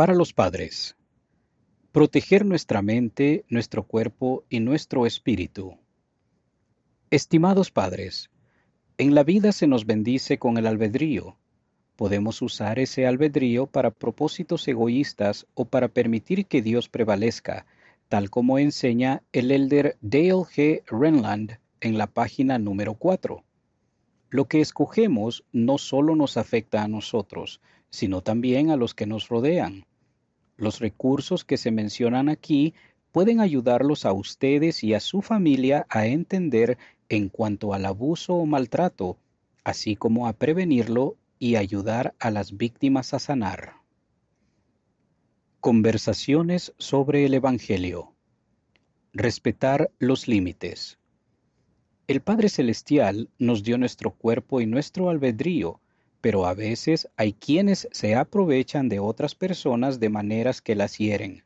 Para los padres. Proteger nuestra mente, nuestro cuerpo y nuestro espíritu. Estimados padres, en la vida se nos bendice con el albedrío. Podemos usar ese albedrío para propósitos egoístas o para permitir que Dios prevalezca, tal como enseña el elder Dale G. Renland en la página número 4. Lo que escogemos no solo nos afecta a nosotros, sino también a los que nos rodean. Los recursos que se mencionan aquí pueden ayudarlos a ustedes y a su familia a entender en cuanto al abuso o maltrato, así como a prevenirlo y ayudar a las víctimas a sanar. Conversaciones sobre el Evangelio. Respetar los límites. El Padre Celestial nos dio nuestro cuerpo y nuestro albedrío pero a veces hay quienes se aprovechan de otras personas de maneras que las hieren.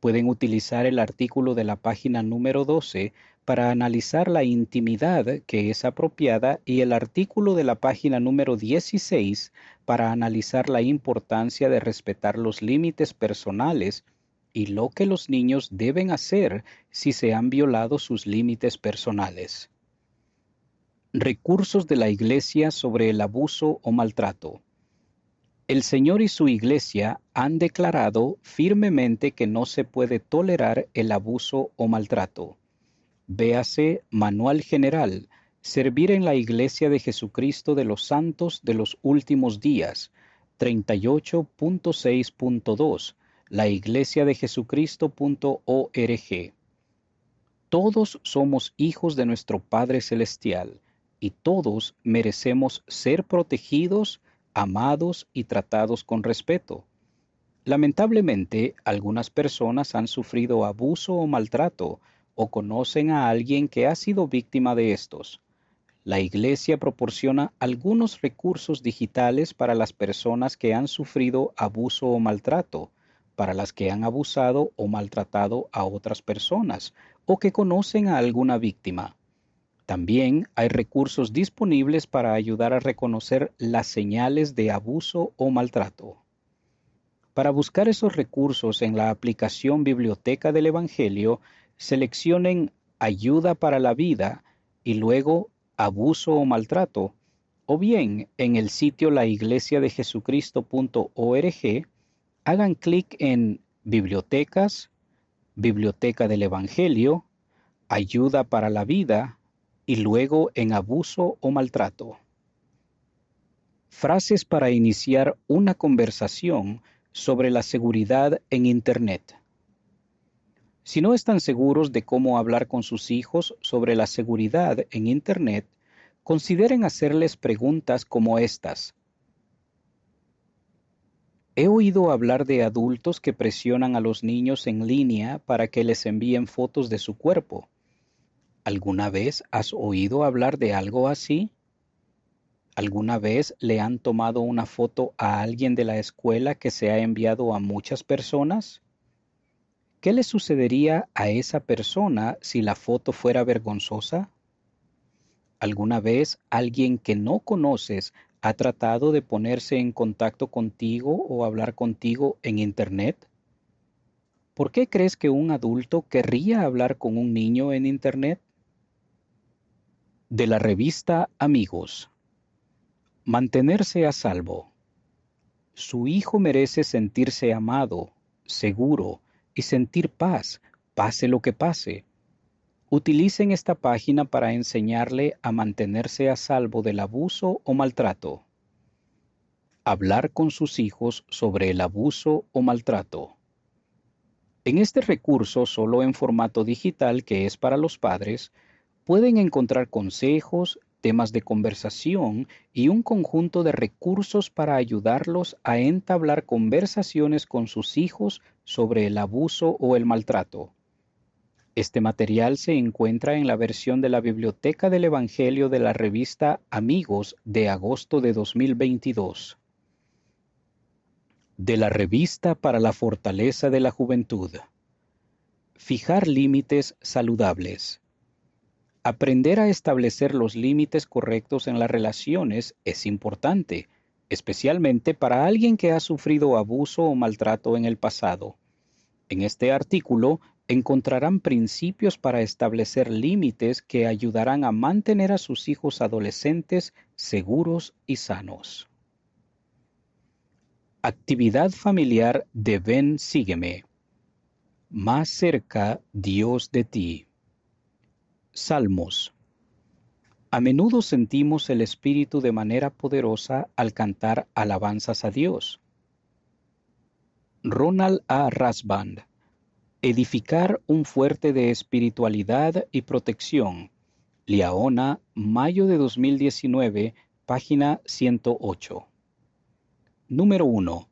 Pueden utilizar el artículo de la página número 12 para analizar la intimidad que es apropiada y el artículo de la página número 16 para analizar la importancia de respetar los límites personales y lo que los niños deben hacer si se han violado sus límites personales. Recursos de la Iglesia sobre el abuso o maltrato. El Señor y su Iglesia han declarado firmemente que no se puede tolerar el abuso o maltrato. Véase Manual General, Servir en la Iglesia de Jesucristo de los Santos de los Últimos Días, 38.6.2, la iglesia de Jesucristo.org. Todos somos hijos de nuestro Padre Celestial y todos merecemos ser protegidos, amados y tratados con respeto. Lamentablemente, algunas personas han sufrido abuso o maltrato o conocen a alguien que ha sido víctima de estos. La Iglesia proporciona algunos recursos digitales para las personas que han sufrido abuso o maltrato, para las que han abusado o maltratado a otras personas o que conocen a alguna víctima. También hay recursos disponibles para ayudar a reconocer las señales de abuso o maltrato. Para buscar esos recursos en la aplicación Biblioteca del Evangelio, seleccionen Ayuda para la vida y luego Abuso o maltrato, o bien en el sitio laiglesiadejesucristo.org, hagan clic en Bibliotecas, Biblioteca del Evangelio, Ayuda para la vida y luego en abuso o maltrato. Frases para iniciar una conversación sobre la seguridad en Internet. Si no están seguros de cómo hablar con sus hijos sobre la seguridad en Internet, consideren hacerles preguntas como estas. He oído hablar de adultos que presionan a los niños en línea para que les envíen fotos de su cuerpo. ¿Alguna vez has oído hablar de algo así? ¿Alguna vez le han tomado una foto a alguien de la escuela que se ha enviado a muchas personas? ¿Qué le sucedería a esa persona si la foto fuera vergonzosa? ¿Alguna vez alguien que no conoces ha tratado de ponerse en contacto contigo o hablar contigo en Internet? ¿Por qué crees que un adulto querría hablar con un niño en Internet? De la revista Amigos. Mantenerse a salvo. Su hijo merece sentirse amado, seguro y sentir paz, pase lo que pase. Utilicen esta página para enseñarle a mantenerse a salvo del abuso o maltrato. Hablar con sus hijos sobre el abuso o maltrato. En este recurso, solo en formato digital que es para los padres, pueden encontrar consejos, temas de conversación y un conjunto de recursos para ayudarlos a entablar conversaciones con sus hijos sobre el abuso o el maltrato. Este material se encuentra en la versión de la Biblioteca del Evangelio de la revista Amigos de agosto de 2022. De la revista para la fortaleza de la juventud. Fijar límites saludables. Aprender a establecer los límites correctos en las relaciones es importante, especialmente para alguien que ha sufrido abuso o maltrato en el pasado. En este artículo encontrarán principios para establecer límites que ayudarán a mantener a sus hijos adolescentes seguros y sanos. Actividad familiar de Ven Sígueme. Más cerca Dios de ti. Salmos. A menudo sentimos el Espíritu de manera poderosa al cantar alabanzas a Dios. Ronald A. Rasband Edificar un fuerte de espiritualidad y protección. Liaona, mayo de 2019, página 108. Número 1.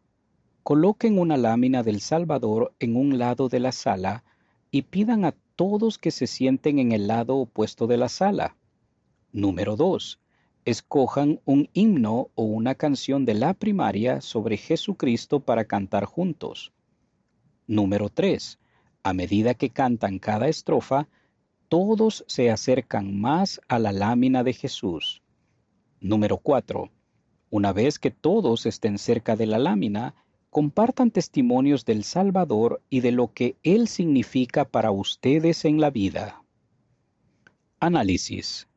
Coloquen una lámina del Salvador en un lado de la sala y pidan a todos que se sienten en el lado opuesto de la sala. Número 2. Escojan un himno o una canción de la primaria sobre Jesucristo para cantar juntos. Número 3 a medida que cantan cada estrofa, todos se acercan más a la lámina de Jesús. Número 4. Una vez que todos estén cerca de la lámina, compartan testimonios del Salvador y de lo que Él significa para ustedes en la vida. Análisis.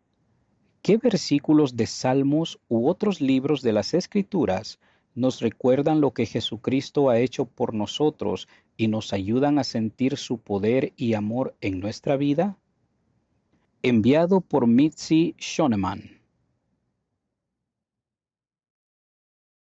¿Qué versículos de Salmos u otros libros de las Escrituras nos recuerdan lo que Jesucristo ha hecho por nosotros y nos ayudan a sentir su poder y amor en nuestra vida? Enviado por Mitzi Schoneman.